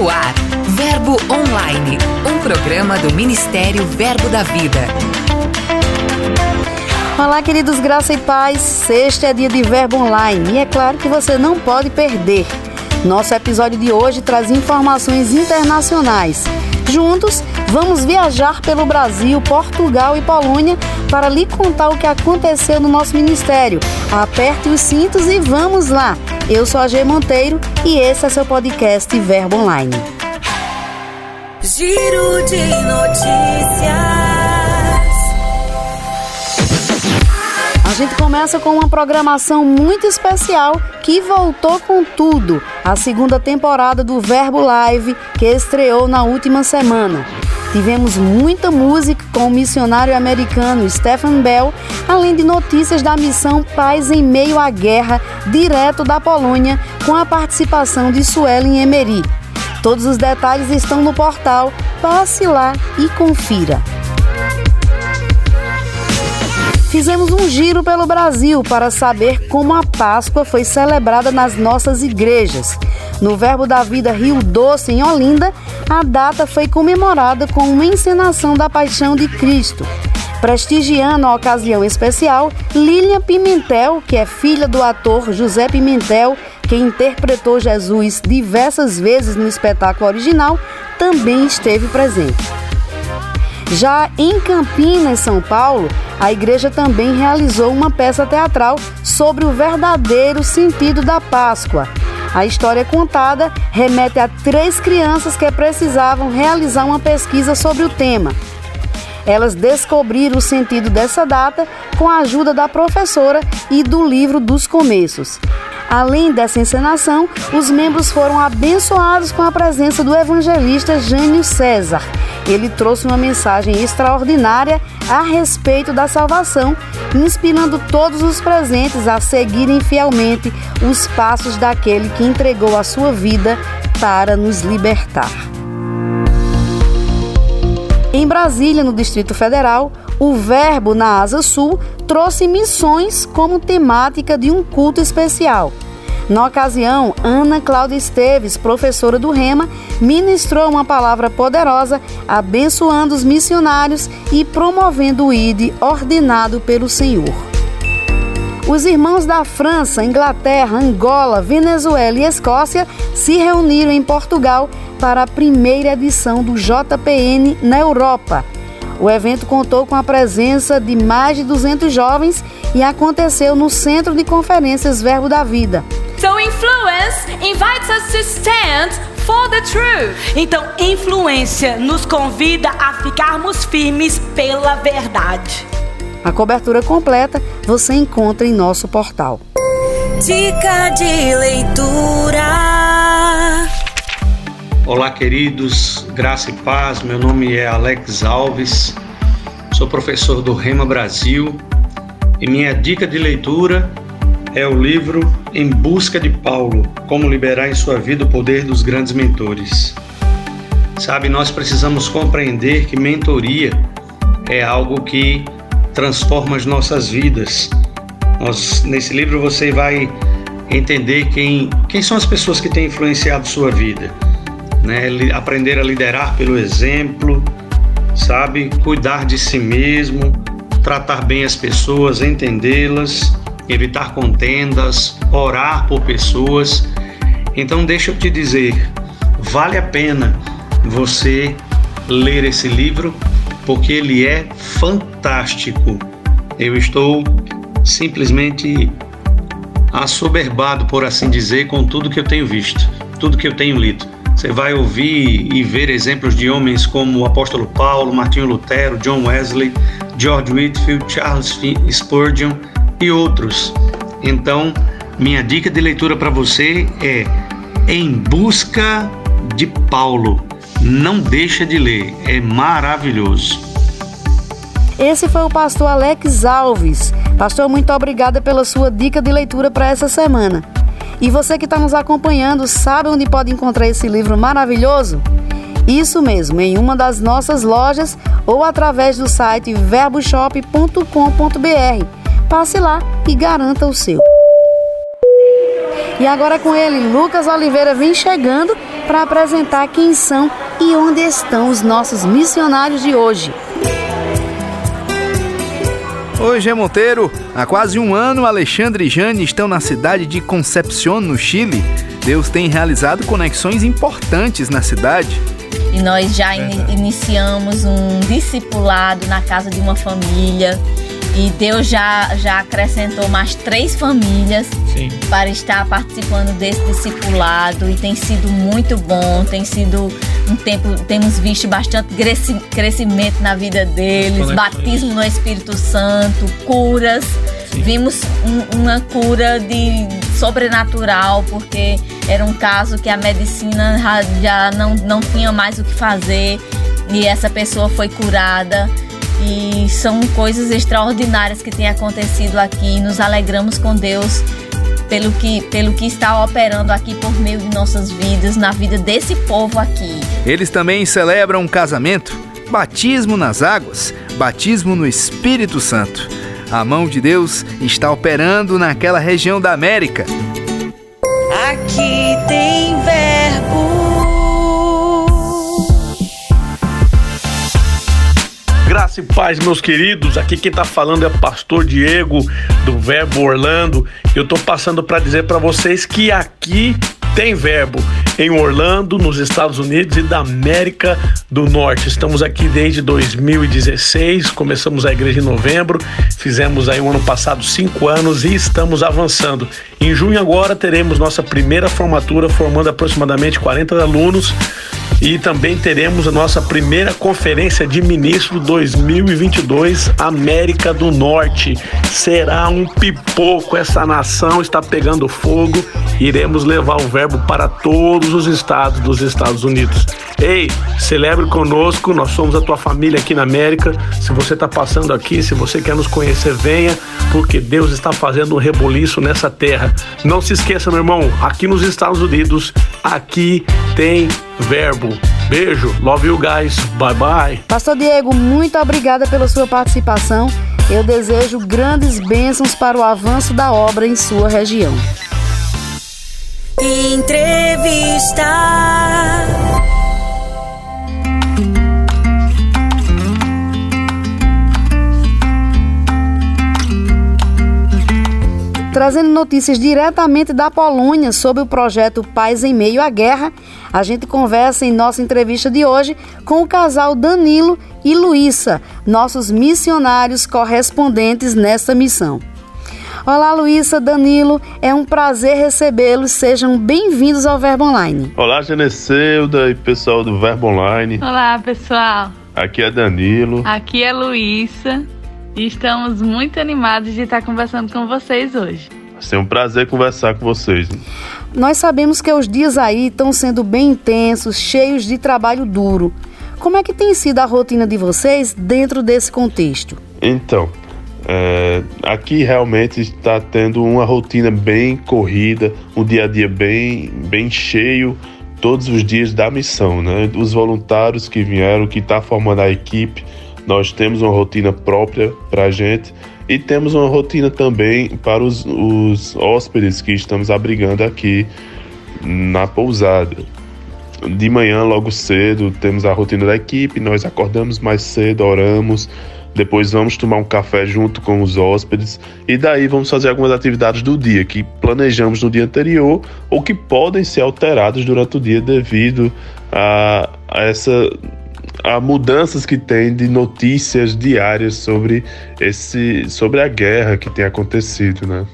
No ar, Verbo Online, um programa do Ministério Verbo da Vida. Olá, queridos, graça e paz. Sexta é dia de Verbo Online e é claro que você não pode perder. Nosso episódio de hoje traz informações internacionais. Juntos, vamos viajar pelo Brasil, Portugal e Polônia para lhe contar o que aconteceu no nosso ministério. Aperte os cintos e vamos lá! Eu sou a G Monteiro e esse é seu podcast Verbo Online. Giro de notícias. A gente começa com uma programação muito especial que voltou com tudo. A segunda temporada do Verbo Live, que estreou na última semana. Tivemos muita música com o missionário americano Stephen Bell, além de notícias da missão Paz em Meio à Guerra, direto da Polônia, com a participação de Suelen Emery. Todos os detalhes estão no portal. Passe lá e confira. Fizemos um giro pelo Brasil para saber como a Páscoa foi celebrada nas nossas igrejas. No Verbo da Vida Rio Doce, em Olinda, a data foi comemorada com uma encenação da Paixão de Cristo. Prestigiando a ocasião especial, Lilian Pimentel, que é filha do ator José Pimentel, que interpretou Jesus diversas vezes no espetáculo original, também esteve presente. Já em Campinas, São Paulo, a igreja também realizou uma peça teatral sobre o verdadeiro sentido da Páscoa. A história contada remete a três crianças que precisavam realizar uma pesquisa sobre o tema. Elas descobriram o sentido dessa data com a ajuda da professora e do livro dos começos. Além dessa encenação, os membros foram abençoados com a presença do evangelista Jânio César. Ele trouxe uma mensagem extraordinária a respeito da salvação, inspirando todos os presentes a seguirem fielmente os passos daquele que entregou a sua vida para nos libertar. Em Brasília, no Distrito Federal, o Verbo na Asa Sul trouxe missões como temática de um culto especial. Na ocasião, Ana Cláudia Esteves, professora do Rema, ministrou uma palavra poderosa, abençoando os missionários e promovendo o ID ordenado pelo Senhor. Os irmãos da França, Inglaterra, Angola, Venezuela e Escócia se reuniram em Portugal para a primeira edição do JPN na Europa. O evento contou com a presença de mais de 200 jovens e aconteceu no Centro de Conferências Verbo da Vida. So influence invites us to stand for the truth. Então, influência nos convida a ficarmos firmes pela verdade. A cobertura completa você encontra em nosso portal. Dica de leitura. Olá, queridos, graça e paz. Meu nome é Alex Alves, sou professor do Rema Brasil e minha dica de leitura é o livro Em Busca de Paulo: Como Liberar em Sua Vida o Poder dos Grandes Mentores. Sabe, nós precisamos compreender que mentoria é algo que transforma as nossas vidas. Nós, nesse livro você vai entender quem, quem são as pessoas que têm influenciado sua vida. Né? Aprender a liderar pelo exemplo, sabe? Cuidar de si mesmo, tratar bem as pessoas, entendê-las evitar contendas, orar por pessoas. Então, deixa eu te dizer, vale a pena você ler esse livro porque ele é fantástico. Eu estou simplesmente assoberbado, por assim dizer, com tudo que eu tenho visto, tudo que eu tenho lido. Você vai ouvir e ver exemplos de homens como o apóstolo Paulo, Martinho Lutero, John Wesley, George Whitfield, Charles Spurgeon e outros. Então, minha dica de leitura para você é Em Busca de Paulo. Não deixa de ler, é maravilhoso. Esse foi o pastor Alex Alves. Pastor, muito obrigada pela sua dica de leitura para essa semana. E você que está nos acompanhando, sabe onde pode encontrar esse livro maravilhoso? Isso mesmo, em uma das nossas lojas ou através do site verboshop.com.br Passe lá e garanta o seu. E agora com ele, Lucas Oliveira vem chegando para apresentar quem são e onde estão os nossos missionários de hoje. Oi, Gê Monteiro. Há quase um ano, Alexandre e Jane estão na cidade de Concepción, no Chile. Deus tem realizado conexões importantes na cidade. E nós já in iniciamos um discipulado na casa de uma família. E Deus já, já acrescentou mais três famílias Sim. para estar participando desse discipulado. E tem sido muito bom, tem sido um tempo, temos visto bastante crescimento na vida deles, batismo no Espírito Santo, curas. Sim. Vimos um, uma cura de sobrenatural, porque era um caso que a medicina já não, não tinha mais o que fazer e essa pessoa foi curada. E são coisas extraordinárias que têm acontecido aqui. Nos alegramos com Deus pelo que, pelo que está operando aqui por meio de nossas vidas, na vida desse povo aqui. Eles também celebram um casamento, batismo nas águas, batismo no Espírito Santo. A mão de Deus está operando naquela região da América. Aqui tem verbo. Graça e paz, meus queridos. Aqui quem tá falando é Pastor Diego do Verbo Orlando. Eu tô passando para dizer para vocês que aqui tem verbo em Orlando, nos Estados Unidos e da América do Norte. Estamos aqui desde 2016, começamos a igreja em novembro, fizemos aí um ano passado cinco anos e estamos avançando. Em junho agora teremos nossa primeira formatura, formando aproximadamente 40 alunos e também teremos a nossa primeira conferência de ministro 2022 América do Norte. Será um pipoco, essa nação está pegando fogo. Iremos levar o verbo para todos os estados dos Estados Unidos. Ei, celebre conosco, nós somos a tua família aqui na América. Se você está passando aqui, se você quer nos conhecer, venha, porque Deus está fazendo um reboliço nessa terra. Não se esqueça, meu irmão, aqui nos Estados Unidos, aqui tem verbo. Beijo, love you guys, bye bye. Pastor Diego, muito obrigada pela sua participação. Eu desejo grandes bênçãos para o avanço da obra em sua região. Entrevista. Trazendo notícias diretamente da Polônia sobre o projeto Paz em Meio à Guerra, a gente conversa em nossa entrevista de hoje com o casal Danilo e Luísa, nossos missionários correspondentes nessa missão. Olá, Luísa, Danilo, é um prazer recebê-los. Sejam bem-vindos ao Verbo Online. Olá, Geneseuda e pessoal do Verbo Online. Olá, pessoal. Aqui é Danilo. Aqui é Luísa. E estamos muito animados de estar conversando com vocês hoje. Vai ser um prazer conversar com vocês. Nós sabemos que os dias aí estão sendo bem intensos, cheios de trabalho duro. Como é que tem sido a rotina de vocês dentro desse contexto? Então, é, aqui realmente está tendo uma rotina bem corrida, um dia a dia bem, bem cheio, todos os dias da missão, né? Os voluntários que vieram, que está formando a equipe, nós temos uma rotina própria para a gente e temos uma rotina também para os, os hóspedes que estamos abrigando aqui na pousada. De manhã, logo cedo, temos a rotina da equipe, nós acordamos mais cedo, oramos, depois vamos tomar um café junto com os hóspedes e daí vamos fazer algumas atividades do dia que planejamos no dia anterior ou que podem ser alteradas durante o dia devido a, a essa a mudanças que tem de notícias diárias sobre esse sobre a guerra que tem acontecido, né?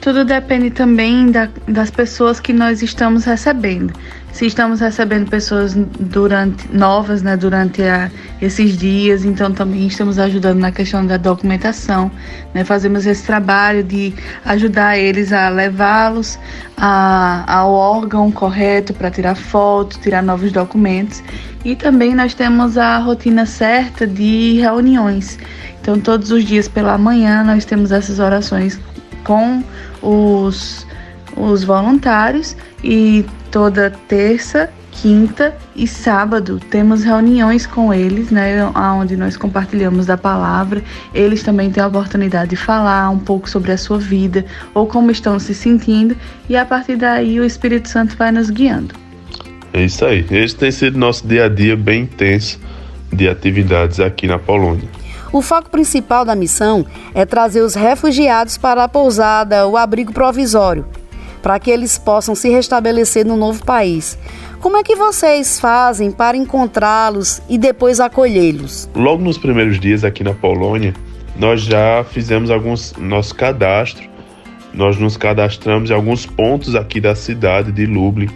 Tudo depende também da, das pessoas que nós estamos recebendo. Se estamos recebendo pessoas durante novas, né, durante a, esses dias, então também estamos ajudando na questão da documentação, né, fazemos esse trabalho de ajudar eles a levá-los ao órgão correto para tirar foto, tirar novos documentos e também nós temos a rotina certa de reuniões. Então, todos os dias pela manhã nós temos essas orações com os, os voluntários e toda terça, quinta e sábado temos reuniões com eles, né, onde nós compartilhamos da palavra. Eles também têm a oportunidade de falar um pouco sobre a sua vida ou como estão se sentindo e a partir daí o Espírito Santo vai nos guiando. É isso aí. Esse tem sido nosso dia a dia bem intenso de atividades aqui na Polônia. O foco principal da missão é trazer os refugiados para a pousada, o abrigo provisório, para que eles possam se restabelecer no novo país. Como é que vocês fazem para encontrá-los e depois acolhê-los? Logo nos primeiros dias aqui na Polônia, nós já fizemos alguns nosso cadastro. Nós nos cadastramos em alguns pontos aqui da cidade de Lublin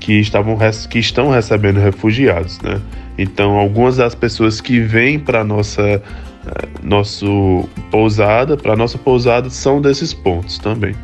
que estavam que estão recebendo refugiados, né? Então, algumas das pessoas que vêm para nossa eh, nosso pousada, para nossa pousada são desses pontos também.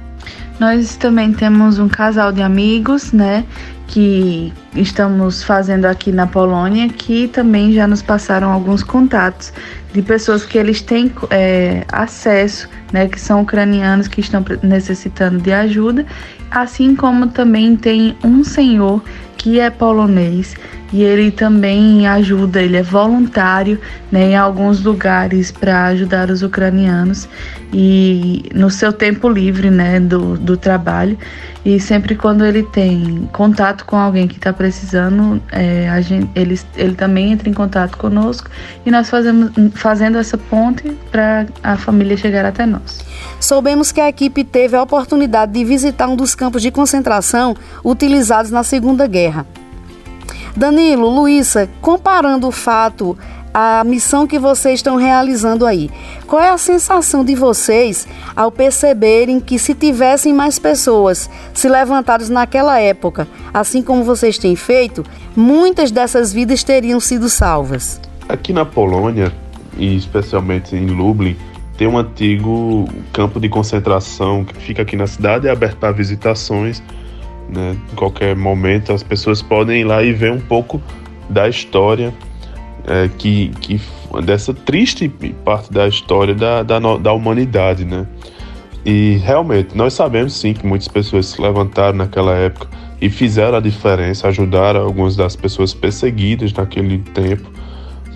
Nós também temos um casal de amigos, né, que estamos fazendo aqui na Polônia, que também já nos passaram alguns contatos de pessoas que eles têm é, acesso, né, que são ucranianos que estão necessitando de ajuda, assim como também tem um senhor que é polonês e ele também ajuda, ele é voluntário né, em alguns lugares para ajudar os ucranianos e no seu tempo livre né, do, do trabalho. E sempre quando ele tem contato com alguém que está precisando, é, a gente, ele, ele também entra em contato conosco e nós fazemos fazendo essa ponte para a família chegar até nós. Soubemos que a equipe teve a oportunidade de visitar um dos campos de concentração utilizados na Segunda Guerra. Danilo, Luísa, comparando o fato a missão que vocês estão realizando aí. Qual é a sensação de vocês ao perceberem que se tivessem mais pessoas se levantadas naquela época, assim como vocês têm feito, muitas dessas vidas teriam sido salvas? Aqui na Polônia, e especialmente em Lublin, tem um antigo campo de concentração que fica aqui na cidade, é aberto para visitações né? Em qualquer momento as pessoas podem ir lá e ver um pouco da história é, que, que dessa triste parte da história da, da, da humanidade, né? E realmente nós sabemos sim que muitas pessoas se levantaram naquela época e fizeram a diferença, ajudaram algumas das pessoas perseguidas naquele tempo.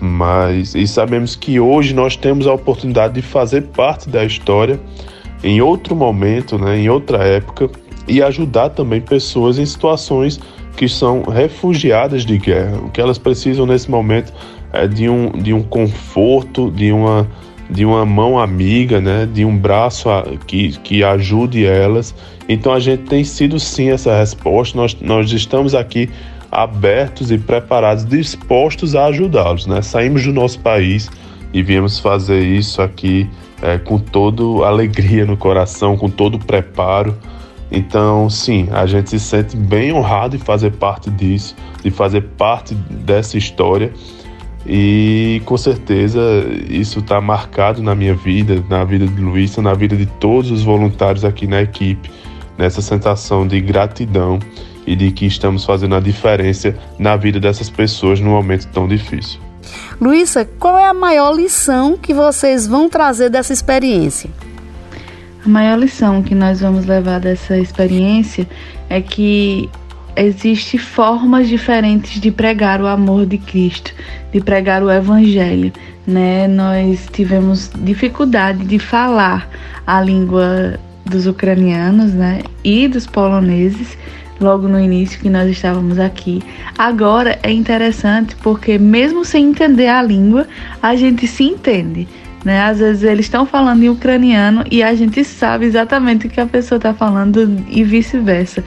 Mas e sabemos que hoje nós temos a oportunidade de fazer parte da história em outro momento, né, em outra época, e ajudar também pessoas em situações que são refugiadas de guerra. O que elas precisam nesse momento é de um, de um conforto, de uma, de uma mão amiga, né? de um braço a, que, que ajude elas. Então a gente tem sido sim essa resposta, nós, nós estamos aqui abertos e preparados, dispostos a ajudá-los. Né? Saímos do nosso país e viemos fazer isso aqui é, com toda alegria no coração, com todo preparo. Então, sim, a gente se sente bem honrado de fazer parte disso, de fazer parte dessa história. E com certeza isso está marcado na minha vida, na vida de Luísa, na vida de todos os voluntários aqui na equipe, nessa sensação de gratidão e de que estamos fazendo a diferença na vida dessas pessoas num momento tão difícil. Luísa, qual é a maior lição que vocês vão trazer dessa experiência? A maior lição que nós vamos levar dessa experiência é que existe formas diferentes de pregar o amor de Cristo, de pregar o evangelho, né? Nós tivemos dificuldade de falar a língua dos ucranianos, né, e dos poloneses logo no início que nós estávamos aqui. Agora é interessante porque mesmo sem entender a língua, a gente se entende. Né? Às vezes eles estão falando em ucraniano e a gente sabe exatamente o que a pessoa está falando e vice-versa.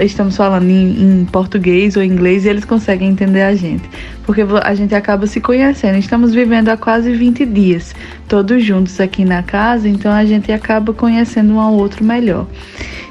Estamos falando em, em, português ou inglês e eles conseguem entender a gente. Porque a gente acaba se conhecendo. Estamos vivendo há quase 20 dias, todos juntos aqui na casa, então a gente acaba conhecendo um ao outro melhor.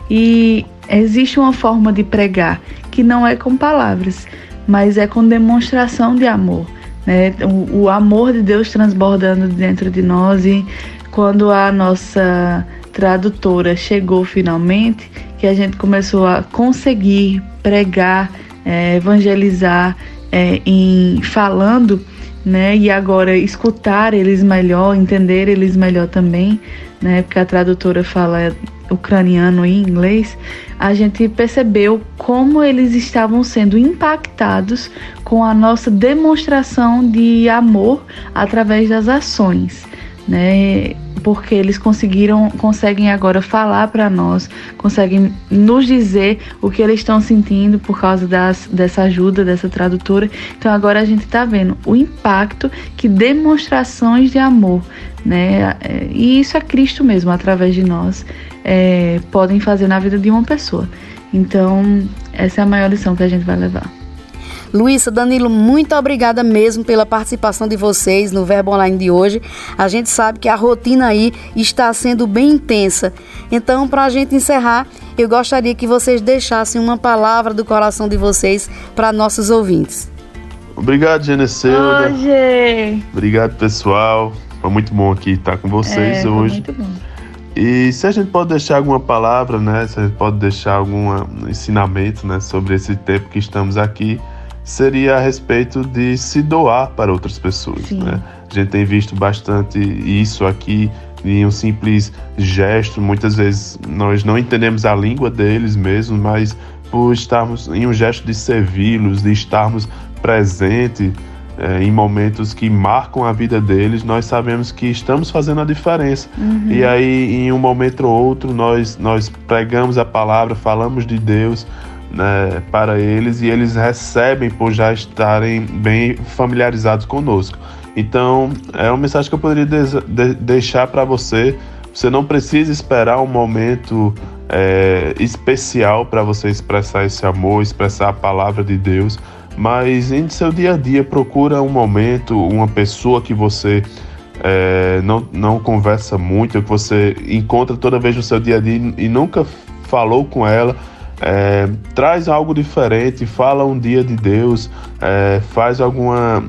E existe uma forma de pregar que não é com palavras, mas é com demonstração de amor né? O, o amor de Deus transbordando dentro de nós e quando a nossa tradutora chegou finalmente, que a gente começou a conseguir pregar, é, evangelizar é, em falando, né? E agora escutar eles melhor, entender eles melhor também, né? Porque a tradutora fala ucraniano e inglês, a gente percebeu como eles estavam sendo impactados com a nossa demonstração de amor através das ações. Né? Porque eles conseguiram, conseguem agora falar para nós, conseguem nos dizer o que eles estão sentindo por causa das, dessa ajuda dessa tradutora. Então agora a gente está vendo o impacto que demonstrações de amor, né? E isso é Cristo mesmo através de nós é, podem fazer na vida de uma pessoa. Então essa é a maior lição que a gente vai levar. Luísa, Danilo, muito obrigada mesmo pela participação de vocês no Verbo Online de hoje. A gente sabe que a rotina aí está sendo bem intensa. Então, para a gente encerrar, eu gostaria que vocês deixassem uma palavra do coração de vocês para nossos ouvintes. Obrigado, Geneseuda. Hoje. Obrigado, pessoal. Foi muito bom aqui estar com vocês é, hoje. Muito bom. E se a gente pode deixar alguma palavra, né? Se a gente pode deixar algum ensinamento, né, sobre esse tempo que estamos aqui, seria a respeito de se doar para outras pessoas. Né? A gente tem visto bastante isso aqui em um simples gesto. Muitas vezes nós não entendemos a língua deles mesmo, mas por estarmos em um gesto de servi-los, de estarmos presentes é, em momentos que marcam a vida deles, nós sabemos que estamos fazendo a diferença. Uhum. E aí, em um momento ou outro, nós, nós pregamos a palavra, falamos de Deus, né, para eles e eles recebem por já estarem bem familiarizados conosco. Então, é uma mensagem que eu poderia de de deixar para você. Você não precisa esperar um momento é, especial para você expressar esse amor, expressar a palavra de Deus, mas em seu dia a dia procura um momento, uma pessoa que você é, não, não conversa muito, que você encontra toda vez no seu dia a dia e nunca falou com ela é, traz algo diferente, fala um dia de Deus, é, faz alguma.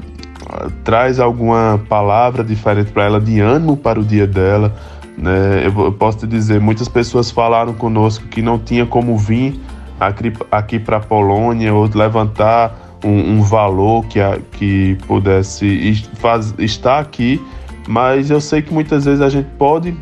traz alguma palavra diferente para ela, de ânimo para o dia dela. Né? Eu, eu, posso te dizer, muitas pessoas falaram conosco que não tinha como vir aqui, aqui para a Polônia ou levantar um, um valor que, a, que pudesse faz, estar aqui, mas eu sei que muitas vezes a gente pode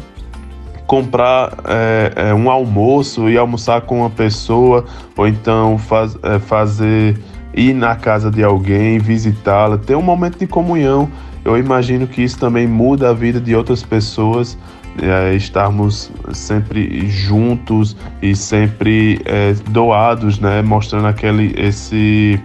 comprar é, é, um almoço e almoçar com uma pessoa, ou então faz, é, fazer ir na casa de alguém, visitá-la, ter um momento de comunhão. Eu imagino que isso também muda a vida de outras pessoas, é, estarmos sempre juntos e sempre é, doados, né, mostrando aquele esse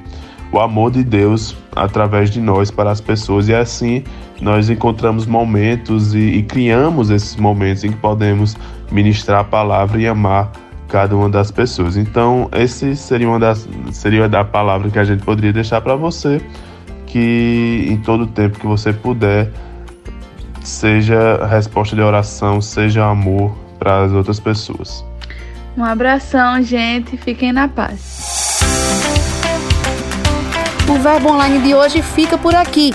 o amor de Deus através de nós para as pessoas e assim nós encontramos momentos e, e, criamos esses momentos em que podemos ministrar a palavra e amar cada uma das pessoas. Então, esse seria uma das seria a palavra que a gente poderia deixar para você, que em todo tempo que você puder seja resposta de oração, seja amor para as outras pessoas. Um abração, gente. Fiquem na paz. O Verbo Online de hoje fica por aqui.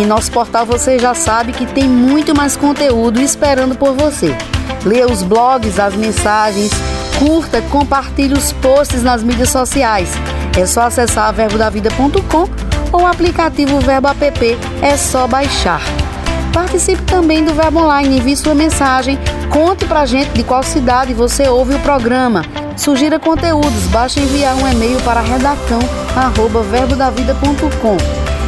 Em nosso portal você já sabe que tem muito mais conteúdo esperando por você. Leia os blogs, as mensagens, curta, compartilhe os posts nas mídias sociais. É só acessar verbodavida.com ou o aplicativo Verbo App, é só baixar. Participe também do Verbo Online, envie sua mensagem, conte pra gente de qual cidade você ouve o programa. Sugira conteúdos, basta enviar um e-mail para redação@verbodavida.com.